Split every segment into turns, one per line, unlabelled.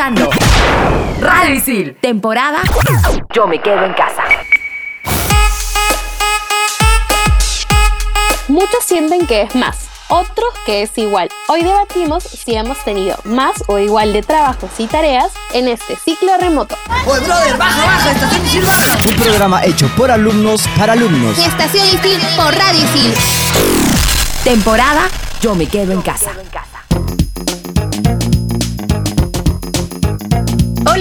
escuchando Radio Isil, temporada Yo me quedo en casa.
Muchos sienten que es más, otros que es igual. Hoy debatimos si hemos tenido más o igual de trabajos y tareas en este ciclo remoto.
¡Oye, brother, baja, baja! ¡Estación Isil, baja!
Un programa hecho por alumnos para alumnos.
Estación Isil por Radio Isil.
Temporada Yo me quedo en casa.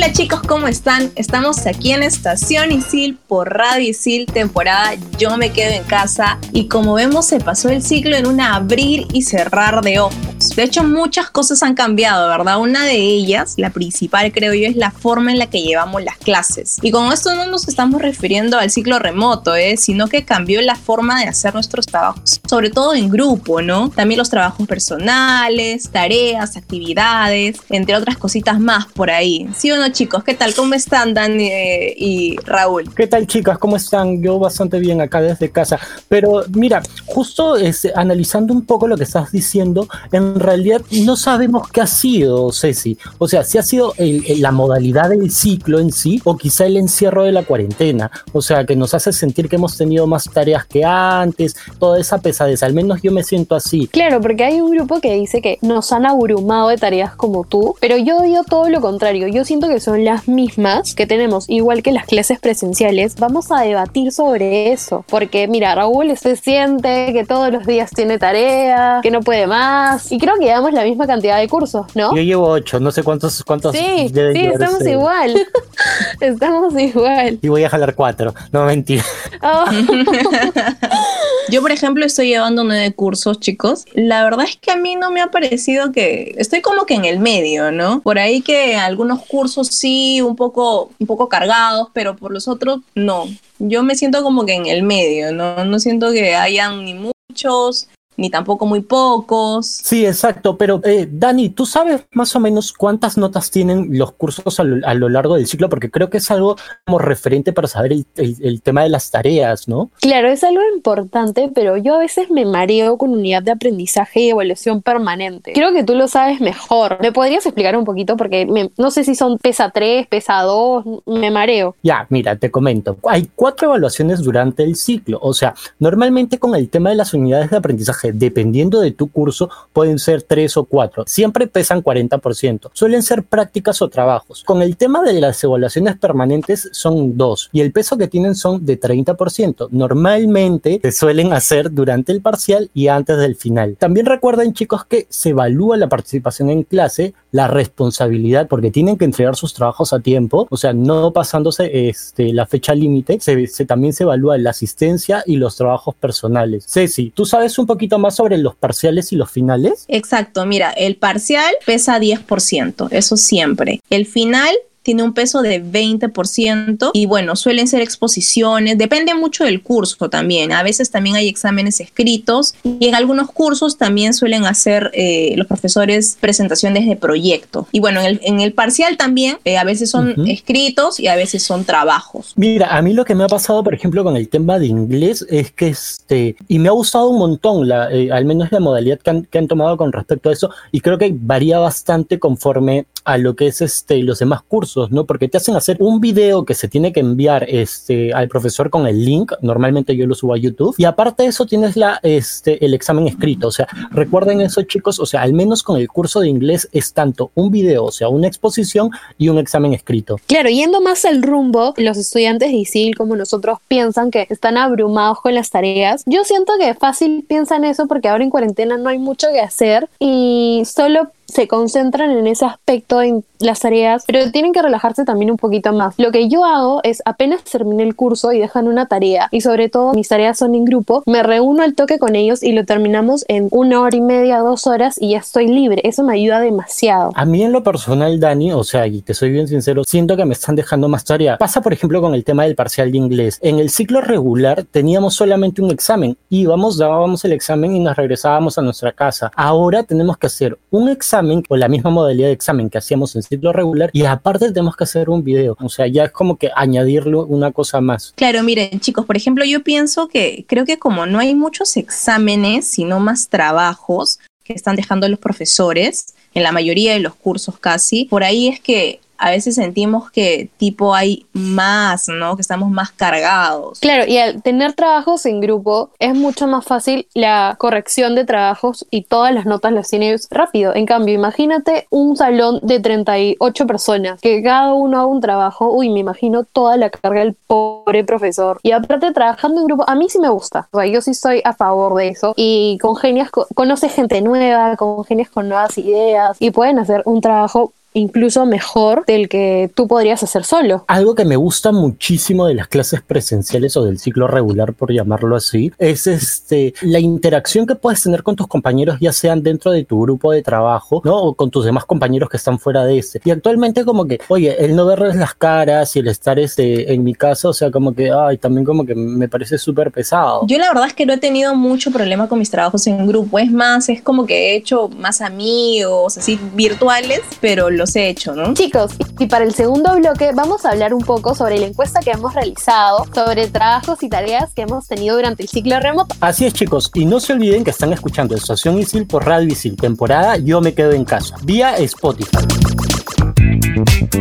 Hola chicos, ¿cómo están? Estamos aquí en Estación Isil por Radio Isil, temporada Yo me quedo en casa. Y como vemos, se pasó el ciclo en un abrir y cerrar de ojos. De hecho, muchas cosas han cambiado, ¿verdad? Una de ellas, la principal creo yo, es la forma en la que llevamos las clases. Y con esto no nos estamos refiriendo al ciclo remoto, ¿eh? sino que cambió la forma de hacer nuestros trabajos, sobre todo en grupo, ¿no? También los trabajos personales, tareas, actividades, entre otras cositas más por ahí. ¿Sí o no, chicos? ¿Qué tal? ¿Cómo están, Dani eh, y Raúl?
¿Qué tal, chicas? ¿Cómo están? Yo bastante bien acá desde casa. Pero mira, justo este, analizando un poco lo que estás diciendo, en realidad no sabemos qué ha sido, Ceci. O sea, si ha sido el- la modalidad del ciclo en sí o quizá el encierro de la cuarentena. O sea, que nos hace sentir que hemos tenido más tareas que antes, toda esa pesadez. Al menos yo me siento así.
Claro, porque hay un grupo que dice que nos han abrumado de tareas como tú, pero yo digo todo lo contrario. Yo siento que son las mismas que tenemos, igual que las clases presenciales. Vamos a debatir sobre eso, porque mira, Raúl se siente que todos los días tiene tarea, que no puede más, y creo que llevamos la misma cantidad de cursos, ¿no?
Yo llevo ocho, no sé cuántos, cuántos
Sí,
deben
sí, estamos igual. estamos igual.
Y voy a jalar cuatro. No, mentira.
Oh.
Yo, por ejemplo, estoy llevando nueve cursos, chicos. La verdad es que a mí no me ha parecido que estoy como que en el medio, ¿no? Por ahí que algunos cursos sí, un poco, un poco cargados, pero por los otros no. Yo me siento como que en el medio, ¿no? No siento que hayan ni muchos, ni tampoco muy pocos.
Sí, exacto, pero eh, Dani, ¿tú sabes más o menos cuántas notas tienen los cursos a lo, a lo largo del ciclo? Porque creo que es algo como referente para saber el, el- el tema de las tareas, ¿no?
Claro, es algo importante, pero yo a veces me mareo con unidad de aprendizaje y evaluación permanente. Creo que tú lo sabes mejor. ¿Me podrías explicar un poquito? Porque me- no sé si son PESA 3, PESA 2, me mareo.
Ya, mira, te comento. Hay cuatro evaluaciones durante el ciclo. O sea, normalmente con el tema de las unidades de aprendizaje, dependiendo de tu curso, pueden ser tres o cuatro. Siempre pesan 40%. Suelen ser prácticas o trabajos. Con el tema de las evaluaciones permanentes son dos. Y el peso que tienen son de 30%. Normalmente se suelen hacer durante el parcial y antes del final. También recuerden, chicos, que se evalúa la participación en clase, la responsabilidad, porque tienen que entregar sus trabajos a tiempo, o sea, no pasándose este, la fecha límite. Se, se- también se evalúa la asistencia y los trabajos personales. Ceci, ¿tú sabes un poquito más sobre los parciales y los finales?
Exacto, mira, el parcial pesa 10%, eso siempre. El final tiene un peso de 20% y bueno, suelen ser exposiciones, depende mucho del curso también. A veces también hay exámenes escritos y en algunos cursos también suelen hacer eh, los profesores presentaciones de proyecto. Y bueno, en el, en el parcial también eh, a veces son
Ujú.
escritos y a veces son trabajos.
Mira, a mí lo que me ha pasado, por ejemplo, con el tema de inglés es que este, y me ha gustado un montón, la, eh, al menos la modalidad que han, que han tomado con respecto a eso, y creo que varía bastante conforme a lo que es este, los demás cursos, ¿no? Porque te hacen hacer un video que se tiene que enviar este, al profesor con el link, normalmente yo lo subo a YouTube, y aparte de eso tienes la, este, el examen escrito, o sea, recuerden eso chicos, o sea, al menos con el curso de inglés es tanto un video, o sea, una exposición y un examen escrito.
Claro, yendo más al rumbo, los estudiantes de ISIL como nosotros piensan que están abrumados con las tareas. Yo siento que fácil piensan eso porque ahora en cuarentena no hay mucho que hacer y solo se concentran en ese aspecto en las tareas, pero tienen que relajarse también un poquito más. Lo que yo hago es apenas terminé el curso y dejan una tarea y sobre todo mis tareas son en grupo, me reúno al toque con ellos y lo terminamos en una hora y media, dos horas y ya estoy libre. Eso me ayuda demasiado.
A mí en lo personal, Dani, o sea, y te soy bien sincero, siento que me están dejando más tarea. Pasa, por ejemplo, con el tema del parcial de inglés. En el ciclo regular teníamos solamente un examen. Íbamos, dábamos el examen y nos regresábamos a nuestra casa. Ahora tenemos que hacer un examen o la misma modalidad de examen que hacíamos en ciclo regular y aparte tenemos que hacer un video. O sea, ya es como que añadirle una cosa más.
Claro, miren, chicos, por ejemplo, yo pienso que creo que como no hay muchos exámenes, sino más trabajos, que están dejando los profesores, en la mayoría de los cursos casi, por ahí es que a veces sentimos que tipo hay más, ¿no? Que estamos más cargados.
Claro, y al tener trabajos en grupo es mucho más fácil la corrección de trabajos y todas las notas las tienes rápido. En cambio, imagínate un salón de 38 personas, que cada uno haga un trabajo, uy, me imagino toda la carga del pobre profesor. Y aparte trabajando en grupo, a mí sí me gusta, o sea, yo sí estoy a favor de eso. Y congenias, conoces gente nueva, congenias con nuevas ideas y pueden hacer un trabajo incluso mejor del que tú podrías hacer solo.
Algo que me gusta muchísimo de las clases presenciales o del ciclo regular, por llamarlo así, es este la interacción que puedes tener con tus compañeros, ya sean dentro de tu grupo de trabajo, ¿no? O con tus demás compañeros que están fuera de este. Y actualmente como que, oye, el no verles las caras y el estar este, en mi casa, o sea, como que, ay, también como que me parece súper pesado.
Yo la verdad es que no he tenido mucho problema con mis trabajos en grupo, es más, es como que he hecho más amigos, así, virtuales, pero los he hecho, ¿no?
Chicos, y para el segundo bloque vamos a hablar un poco sobre la encuesta que hemos realizado, sobre trabajos y tareas que hemos tenido durante el ciclo remoto.
Así es, chicos, y no se olviden que están escuchando Estación Isil por Radio Isil, temporada Yo me quedo en casa, vía Spotify.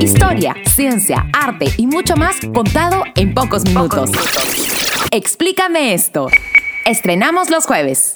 Historia, ciencia, arte y mucho más contado en pocos minutos. Explícame esto. Estrenamos los jueves.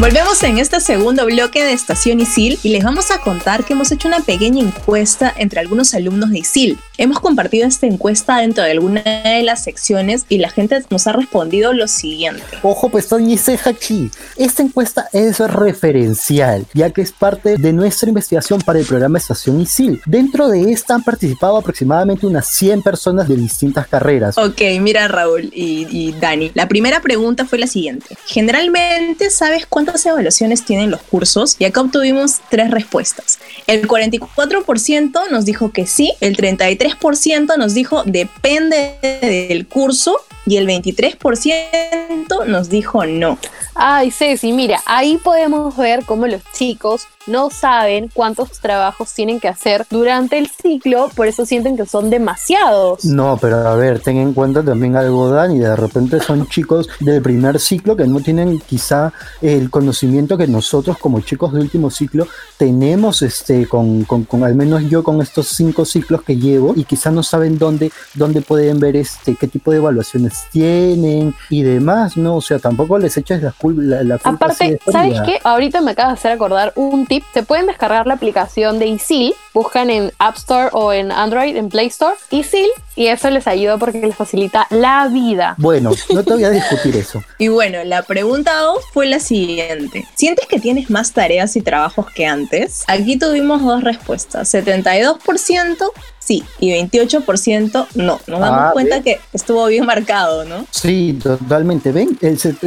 Volvemos en este segundo bloque de Estación ISIL y les vamos a contar que hemos hecho una pequeña encuesta entre algunos alumnos de ISIL. Hemos compartido esta encuesta dentro de alguna de las secciones y la gente nos ha respondido lo siguiente.
Ojo, pues dice Hachi, esta encuesta es referencial, ya que es parte de nuestra investigación para el programa Estación ISIL. Dentro de esta han participado aproximadamente unas 100 personas de distintas carreras.
Ok, mira Raúl y, y Dani. La primera pregunta fue la siguiente. Generalmente, ¿sabes cuánto cuántas evaluaciones tienen los cursos y acá obtuvimos tres respuestas. El 44% nos dijo que sí, el 33% nos dijo depende del curso y el 23% nos dijo no.
Ay, Ceci, mira, ahí podemos ver cómo los chicos no saben cuántos trabajos tienen que hacer durante el ciclo, por eso sienten que son demasiados.
No, pero a ver, ten en cuenta también algo, Dani, de repente son chicos del primer ciclo que no tienen quizá el conocimiento que nosotros como chicos de último ciclo tenemos, este, con, con, con al menos yo con estos cinco ciclos que llevo y quizá no saben dónde, dónde pueden ver este, qué tipo de evaluaciones tienen y demás, ¿no? O sea, tampoco les echas la, la, la culpa.
Aparte, ¿sabes qué? Ahorita me acaba de hacer acordar un tip. Se pueden descargar la aplicación de ISIL, buscan en App Store o en Android, en Play Store, ISIL, y eso les ayuda porque les facilita la vida.
Bueno, no te voy a discutir eso.
y bueno, la pregunta 2 fue la siguiente. ¿Sientes que tienes más tareas y trabajos que antes? Aquí tuvimos dos respuestas. 72% sí y 28% no. Nos damos ah, cuenta que estuvo bien marcado, ¿no?
Sí, totalmente. Ven,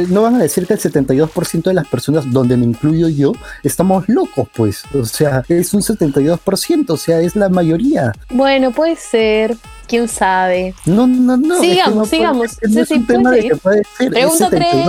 no van a decir que el 72% de las personas, donde me incluyo yo, estamos locos, pues. O sea, es un 72%, o sea, es la mayoría.
Bueno, puede ser quién sabe.
No, no, no.
Sigamos, sigamos.
No es un tema de que puede ser. Pregunta 3.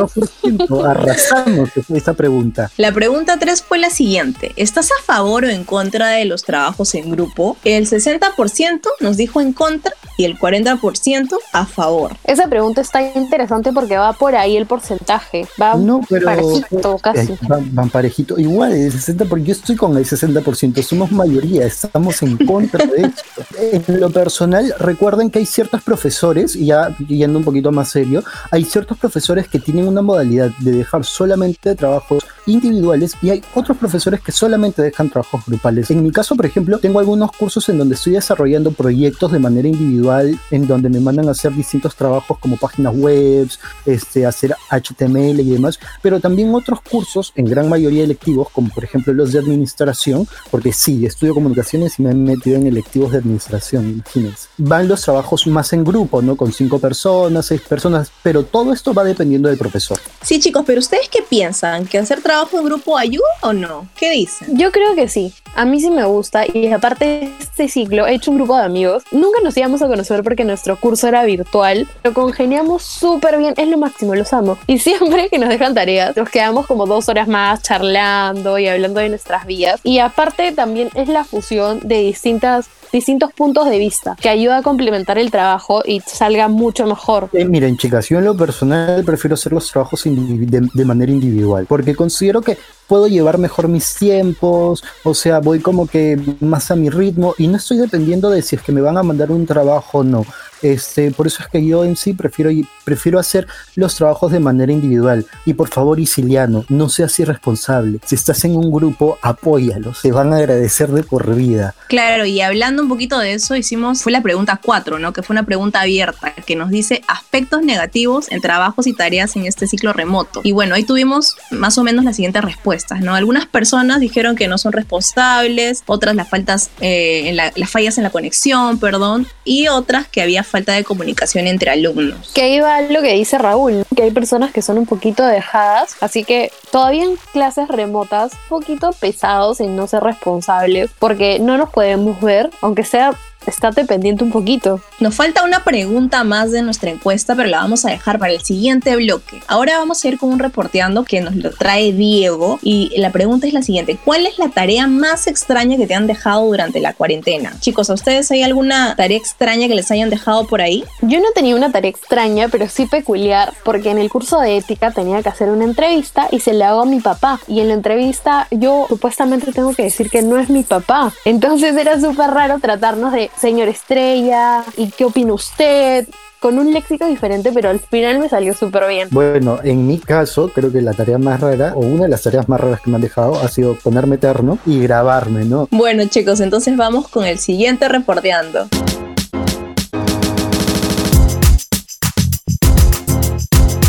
Arrasamos esta pregunta.
La pregunta 3 fue la siguiente. ¿Estás a favor o en contra de los trabajos en grupo? El 60% nos dijo en contra y el 40% a favor.
Esa pregunta está interesante porque va por ahí el porcentaje. Va
no, pero,
parejito casi.
Van, van, parejito. Igual, el 60%, yo estoy con el 60%, somos mayoría, estamos en contra de esto. En lo personal, recuerden que hay ciertos profesores, y ya yendo un poquito más serio, hay ciertos profesores que tienen una modalidad de dejar solamente trabajos individuales y hay otros profesores que solamente dejan trabajos grupales. En mi caso, por ejemplo, tengo algunos cursos en donde estoy desarrollando proyectos de manera individual, en donde me mandan a hacer distintos trabajos como páginas web, este, hacer HTML y demás, pero también otros cursos, en gran mayoría electivos, como por ejemplo los de administración, porque sí, estudio comunicaciones y me he metido en electivos de administración, imagínense los trabajos más en grupo, ¿no? Con cinco personas, seis personas, pero todo esto va dependiendo del profesor.
Sí, chicos, pero ¿ustedes qué piensan? ¿Que hacer trabajo en grupo ayuda o no? ¿Qué dicen?
Yo creo que sí. A mí sí me gusta y aparte de este ciclo he hecho un grupo de amigos. Nunca nos íbamos a conocer porque nuestro curso era virtual, pero congeniamos súper bien. Es lo máximo, los amo. Y siempre que nos dejan tareas, nos quedamos como dos horas más charlando y hablando de nuestras vidas. Y aparte también es la fusión de distintas distintos puntos de vista, que ayuda a complementar el trabajo y salga mucho mejor.
Eh, miren, chicas, yo en lo personal prefiero hacer los trabajos de, manera individual, porque considero que puedo llevar mejor mis tiempos, o sea, voy como que más a mi ritmo y no estoy dependiendo de si es que me van a mandar un trabajo o no. Este, por eso es que yo en sí prefiero, prefiero hacer los trabajos de manera individual. Y por favor, Isiliano, no seas irresponsable. Si estás en un grupo, apóyalos. Te van a agradecer de por vida.
Claro, y hablando un poquito de eso, hicimos, fue la pregunta 4, ¿no? Que fue una pregunta abierta, que nos dice aspectos negativos en trabajos y tareas en este ciclo remoto. Y bueno, ahí tuvimos más o menos las siguientes respuestas, ¿no? Algunas personas dijeron que no son responsables, otras las faltas, eh, en las fallas en la conexión, perdón, y otras que había falta de comunicación entre alumnos.
Que ahí va lo que dice Raúl, que hay personas que son un poquito dejadas, así que todavía en clases remotas, un poquito pesados en no ser responsables, porque no nos podemos ver, aunque sea estate pendiente un poquito.
Nos falta una pregunta más de nuestra encuesta, pero la vamos a dejar para el siguiente bloque. Ahora vamos a ir con un reporteando que nos lo trae Diego y la pregunta es la siguiente. ¿Cuál es la tarea más extraña que te han dejado durante la cuarentena? Chicos, ¿a ustedes hay alguna tarea extraña que les hayan dejado por ahí?
Yo no tenía una tarea extraña, pero sí peculiar, porque en el curso de ética tenía que hacer una entrevista y se la hago a mi papá. Y en la entrevista yo supuestamente tengo que decir que no es mi papá. Entonces era súper raro tratarnos de señor estrella, ¿y qué opina usted? Con un léxico diferente, pero al final me salió súper bien.
Bueno, en mi caso, creo que la tarea más rara, o una de las tareas más raras que me han dejado, ha sido ponerme eterno y grabarme, ¿no?
Bueno, chicos, entonces vamos con el siguiente reporteando.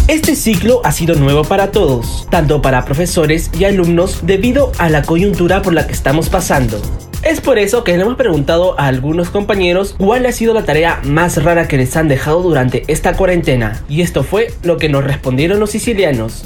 Este ciclo ha sido nuevo para todos, tanto para profesores y alumnos debido a la coyuntura por la que estamos pasando. Es por eso que le hemos preguntado a algunos compañeros cuál ha sido la tarea más rara que les han dejado durante esta cuarentena. Y esto fue lo que nos respondieron los sicilianos.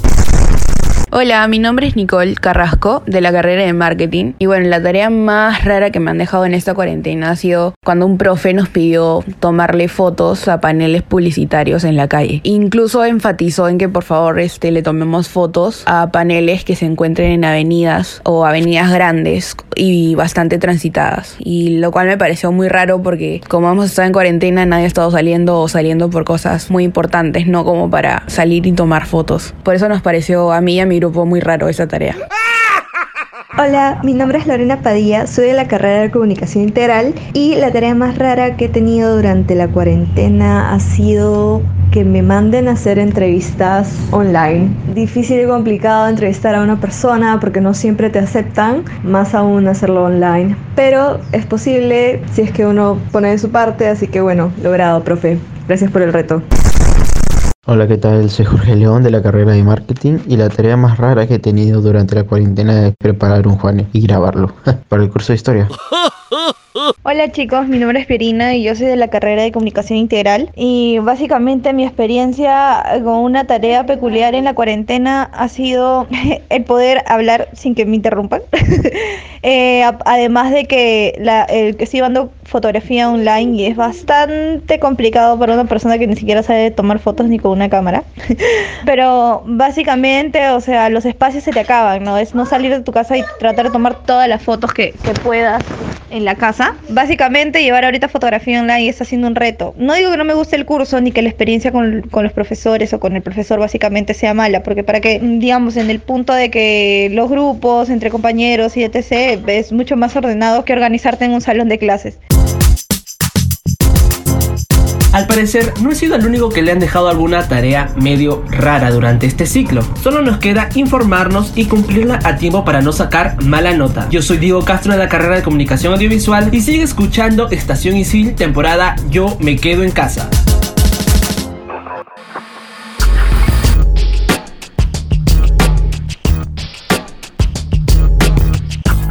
Hola, mi nombre es Nicole Carrasco de la carrera de marketing y bueno, la tarea más rara que me han dejado en esta cuarentena ha sido cuando un profe nos pidió tomarle fotos a paneles publicitarios en la calle. Incluso enfatizó en que por favor este, le tomemos fotos a paneles que se encuentren en avenidas o avenidas grandes y bastante transitadas. Y lo cual me pareció muy raro porque como hemos estado en cuarentena nadie ha estado saliendo o saliendo por cosas muy importantes, no como para salir y tomar fotos. Por eso nos pareció a mí y a mi grupo muy raro esa tarea.
Hola, mi nombre es Lorena Padilla, soy de la carrera de comunicación integral y la tarea más rara que he tenido durante la cuarentena ha sido que me manden a hacer entrevistas online. Difícil y complicado entrevistar a una persona porque no siempre te aceptan, más aún hacerlo online. Pero es posible si es que uno pone de su parte, así que bueno, logrado, profe. Gracias por el reto.
Hola, ¿qué tal? Soy Jorge León de la carrera de marketing y la tarea más rara que he tenido durante la cuarentena es preparar un Juan y grabarlo para el curso de historia.
Hola chicos, mi nombre es Pierina y yo soy de la carrera de comunicación integral y básicamente mi experiencia con una tarea peculiar en la cuarentena ha sido el poder hablar sin que me interrumpan. Eh, además de que la, el que estoy llevando fotografía online y es bastante complicado para una persona que ni siquiera sabe tomar fotos ni con una cámara. Pero básicamente, o sea, los espacios se te acaban, ¿no? Es no salir de tu casa y tratar de tomar todas las fotos que, puedas en la casa. Básicamente llevar ahorita fotografía online está siendo un reto. No digo que no me guste el curso ni que la experiencia con, con los profesores o con el profesor básicamente sea mala, porque para que, digamos, en el punto de que los grupos entre compañeros y etc. es mucho más ordenado que organizarte en un salón de clases.
Al parecer, no he sido el único que le han dejado alguna tarea medio rara durante este ciclo. Solo nos queda informarnos y cumplirla a tiempo para no sacar mala nota. Yo soy Diego Castro de la carrera de Comunicación Audiovisual y sigue escuchando Estación Isil, temporada Yo me quedo en casa.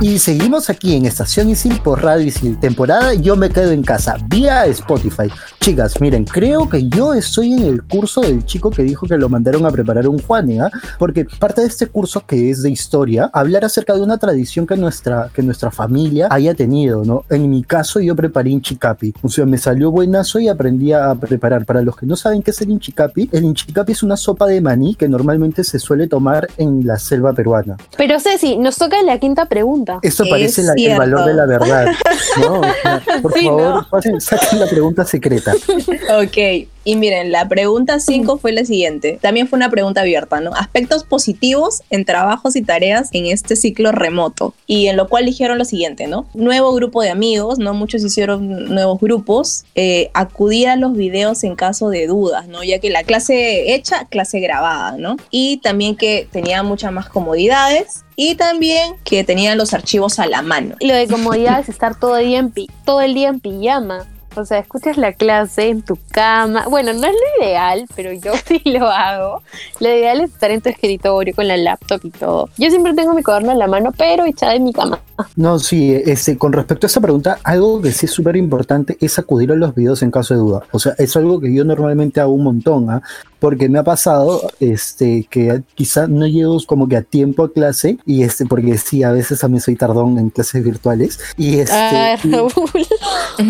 Y seguimos aquí en Estación Isil por Radio Isil, temporada Yo me quedo en casa, vía Spotify. Chicas, miren, creo que yo estoy en el curso del chico que dijo que lo mandaron a preparar un Juan, ¿ah? Porque parte de este curso que es de historia, hablar acerca de una tradición que nuestra, que nuestra familia haya tenido, ¿no? En mi caso, yo preparé inchicapi. O sea, me salió buenazo y aprendí a preparar. Para los que no saben qué es el inchicapi, el inchicapi es una sopa de maní que normalmente se suele tomar en la selva peruana.
Pero Ceci, nos toca la quinta pregunta.
Esto parece la- el valor de la verdad. ¿no? O sea, por
Sí,
favor,
¿no?
pasen- saquen la pregunta secreta.
Ok, y miren, la pregunta 5 fue la siguiente. También fue una pregunta abierta, ¿no? Aspectos positivos en trabajos y tareas en este ciclo remoto. Y en lo cual dijeron lo siguiente, ¿no? Nuevo grupo de amigos, ¿no? Muchos hicieron nuevos grupos. eh, acudir a los videos en caso de dudas, ¿no? Ya que la clase hecha, clase grabada, ¿no? Y también que tenía muchas más comodidades. Y también que tenían los archivos a la mano.
Lo de comodidad es estar todo el día en, todo el día en pijama. O sea, escuchas la clase en tu cama. Bueno, no es lo ideal, pero yo sí lo hago. Lo ideal es estar en tu escritorio con la laptop y todo. Yo siempre tengo mi cuaderno en la mano, pero echada en mi cama.
No, sí, este, con respecto a esa pregunta, algo que sí es súper importante es acudir a los videos en caso de duda. O sea, es algo que yo normalmente hago un montón, ¿ah? Porque me ha pasado este, que quizá no llego como que a tiempo a clase, y este, porque sí, a veces también soy tardón en clases virtuales, y este,
Ah,
y-
Raúl.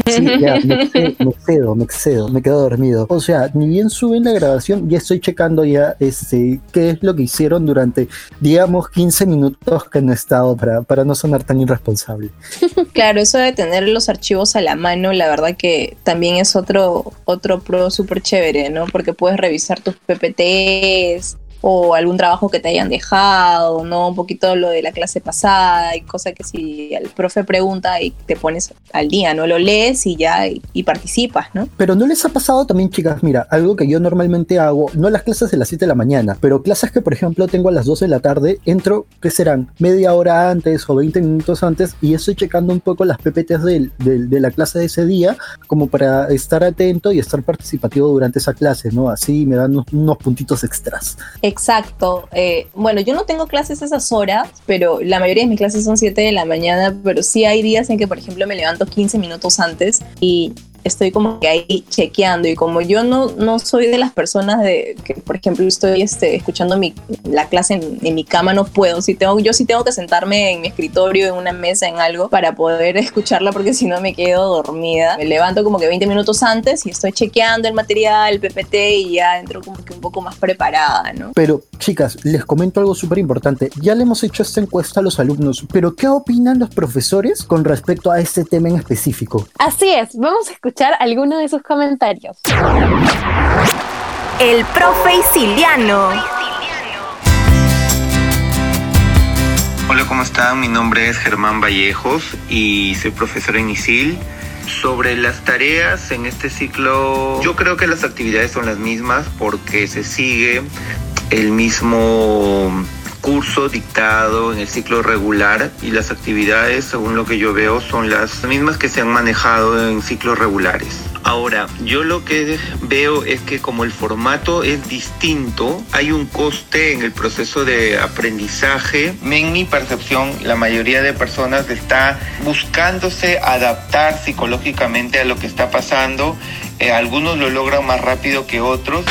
Sí, ya, me, me excedo, me excedo, me quedo dormido. O sea, ni bien suben la grabación, ya estoy checando ya este, qué es lo que hicieron durante, digamos, 15 minutos que no he estado para, para no sonar tan irresponsable.
Claro, eso de tener los archivos a la mano, la verdad que también es otro, otro pro súper chévere, ¿no? Porque puedes revisar tus PPTs o algún trabajo que te hayan dejado, ¿no? Un poquito lo de la clase pasada y cosa que si el profe pregunta y te pones al día, ¿no? Lo lees y ya y, y participas, ¿no?
Pero ¿no les ha pasado también, chicas? Mira, algo que yo normalmente hago, no las clases de las 7 de la mañana, pero clases que, por ejemplo, tengo a las 12 de la tarde, entro, ¿qué serán? Media hora antes o 20 minutos antes y estoy checando un poco las PPTs del- del- de la clase de ese día, como para estar atento y estar participativo durante esa clase, ¿no? Así me dan unos, unos puntitos extras.
Exacto. Eh, bueno, yo no tengo clases a esas horas, pero la mayoría de mis clases son 7 de la mañana, pero sí hay días en que, por ejemplo, me levanto 15 minutos antes y estoy como que ahí chequeando y como yo no, no soy de las personas de que por ejemplo estoy este, escuchando mi, la clase en, en mi cama no puedo si tengo yo sí tengo que sentarme en mi escritorio en una mesa en algo para poder escucharla porque si no me quedo dormida me levanto como que 20 minutos antes y estoy chequeando el material el PPT y ya entro como que un poco más preparada no
Pero, chicas, les comento algo súper importante. Ya le hemos hecho esta encuesta a los alumnos, pero ¿qué opinan los profesores con respecto a este tema en específico?
Así es, vamos a escuchar algunos de sus comentarios.
El profe Isiliano.
Hola, ¿cómo están? Mi nombre es Germán Vallejos y soy profesor en ISIL. Sobre las tareas en este ciclo, yo creo que las actividades son las mismas porque se sigue el mismo curso dictado en el ciclo regular y las actividades, según lo que yo veo, son las mismas que se han manejado en ciclos regulares. Ahora, yo lo que veo es que como el formato es distinto, hay un coste en el proceso de aprendizaje. En mi percepción, la mayoría de personas está buscándose adaptar psicológicamente a lo que está pasando. Eh, algunos lo logran más rápido que otros.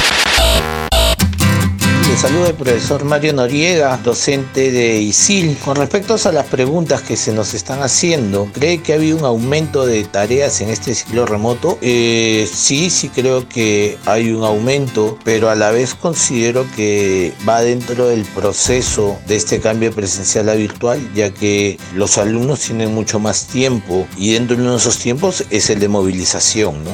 Le saluda el profesor Mario Noriega, docente de ISIL. Con respecto a las preguntas que se nos están haciendo, ¿cree que ha habido un aumento de tareas en este ciclo remoto? Eh, sí, sí creo que hay un aumento, pero a la vez considero que va dentro del proceso de este cambio presencial a virtual, ya que los alumnos tienen mucho más tiempo y dentro de esos tiempos es el de movilización, ¿no?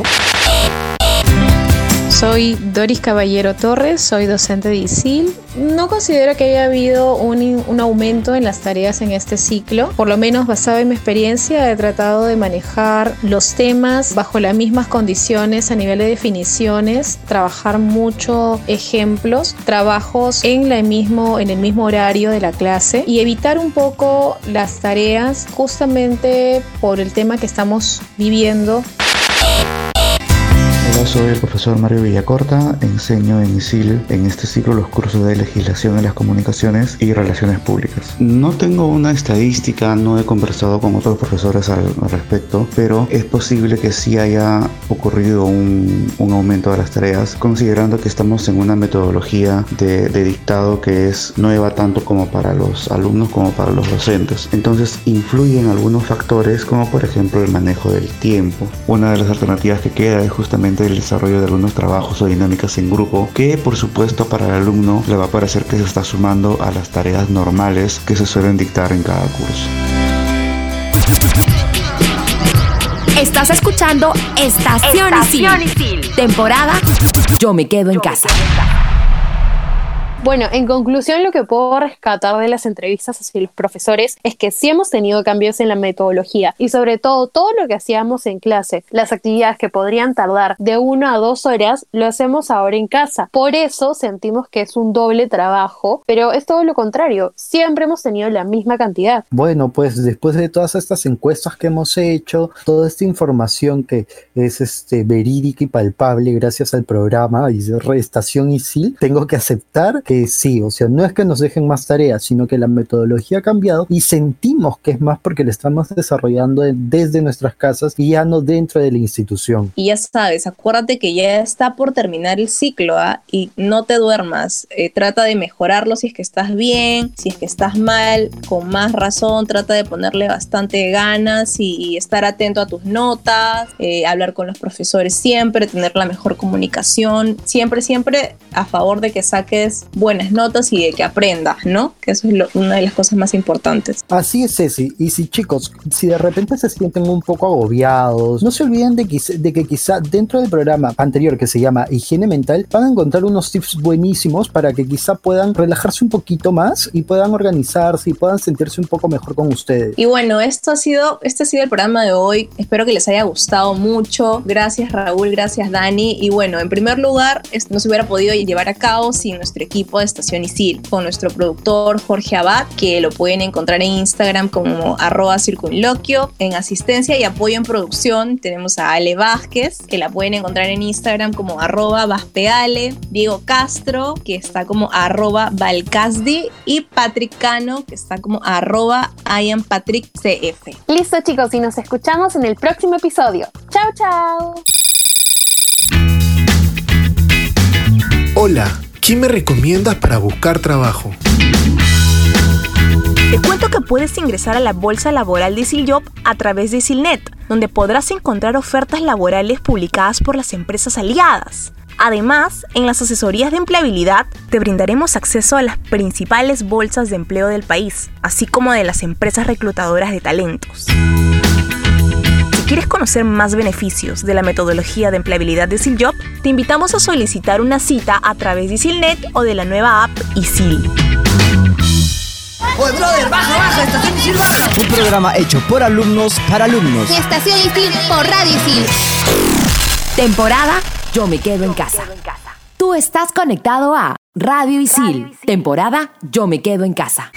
Soy Doris Caballero Torres, soy docente de ISIL. No considero que haya habido un, aumento en las tareas en este ciclo. Por lo menos basado en mi experiencia he tratado de manejar los temas bajo las mismas condiciones a nivel de definiciones, trabajar mucho ejemplos, trabajos en, el mismo horario de la clase y evitar un poco las tareas justamente por el tema que estamos viviendo
soy el profesor Mario Villacorta, enseño en ISIL en este ciclo los cursos de legislación en las comunicaciones y relaciones públicas. No tengo una estadística, no he conversado con otros profesores al, respecto, pero es posible que sí haya ocurrido un, un, aumento de las tareas, considerando que estamos en una metodología de, de dictado que es nueva tanto como para los alumnos como para los docentes. Entonces influyen algunos factores como por ejemplo el manejo del tiempo. Una de las alternativas que queda es justamente el desarrollo de algunos trabajos o dinámicas en grupo que por supuesto para el alumno le va a parecer que se está sumando a las tareas normales que se suelen dictar en cada curso.
Estás escuchando Estación, Estación Isil. Temporada Yo me quedo en casa.
Bueno, en conclusión, lo que puedo rescatar de las entrevistas hacia los profesores es que sí hemos tenido cambios en la metodología y sobre todo todo lo que hacíamos en clase, las actividades que podrían tardar de una a dos horas, lo hacemos ahora en casa. Por eso sentimos que es un doble trabajo, pero es todo lo contrario, siempre hemos tenido la misma cantidad.
Bueno, pues después de todas estas encuestas que hemos hecho, toda esta información que es este verídica y palpable gracias al programa y Estación ISIL, tengo que aceptar que sí, o sea, no es que nos dejen más tareas, sino que la metodología ha cambiado y sentimos que es más porque la estamos desarrollando desde nuestras casas y ya no dentro de la institución.
Y ya sabes, acuérdate que ya está por terminar el ciclo ¿ah? y no te duermas, eh, trata de mejorarlo si es que estás bien, si es que estás mal, con más razón, trata de ponerle bastante ganas y, estar atento a tus notas, eh, hablar con los profesores siempre, tener la mejor comunicación, siempre, siempre a favor de que saques buenas notas y de que aprendas, ¿no? Que eso es una de las cosas más importantes.
Así es, Ceci. Y si chicos, si de repente se sienten un poco agobiados, no se olviden de que, de que quizá dentro del programa anterior que se llama Higiene Mental, van a encontrar unos tips buenísimos para que quizá puedan relajarse un poquito más y puedan organizarse y puedan sentirse un poco mejor con ustedes.
Y bueno, esto ha sido, este ha sido el programa de hoy. Espero que les haya gustado mucho. Gracias Raúl, gracias Dani. Y bueno, en primer lugar, no se hubiera podido llevar a cabo sin nuestro equipo de Estación Isil, con nuestro productor Jorge Abad, que lo pueden encontrar en Instagram como arroba circunloquio. En asistencia y apoyo en producción tenemos a Ale Vázquez, que la pueden encontrar en Instagram como arroba vaspeale, Diego Castro, que está como arroba valcasdi, y Patrick Cano, que está como arroba IamPatrickCF.
Listo chicos, y nos escuchamos en el próximo episodio. Chao, chao.
Hola. ¿Quién me recomiendas para buscar trabajo?
Te cuento que puedes ingresar a la bolsa laboral de Job a través de Silnet, donde podrás encontrar ofertas laborales publicadas por las empresas aliadas. Además, en las asesorías de empleabilidad te brindaremos acceso a las principales bolsas de empleo del país, así como de las empresas reclutadoras de talentos. ¿Quieres conocer más beneficios de la metodología de empleabilidad de SILJOB? Te invitamos a solicitar una cita a través de SILNET o de la nueva app ISIL.
Oye, brother, baja, baja, Estación ISIL baja.
Un programa hecho por alumnos para alumnos.
Estación ISIL por Radio ISIL.
Temporada Yo me quedo en casa. Tú estás conectado a Radio Isil. Temporada Yo me quedo en casa.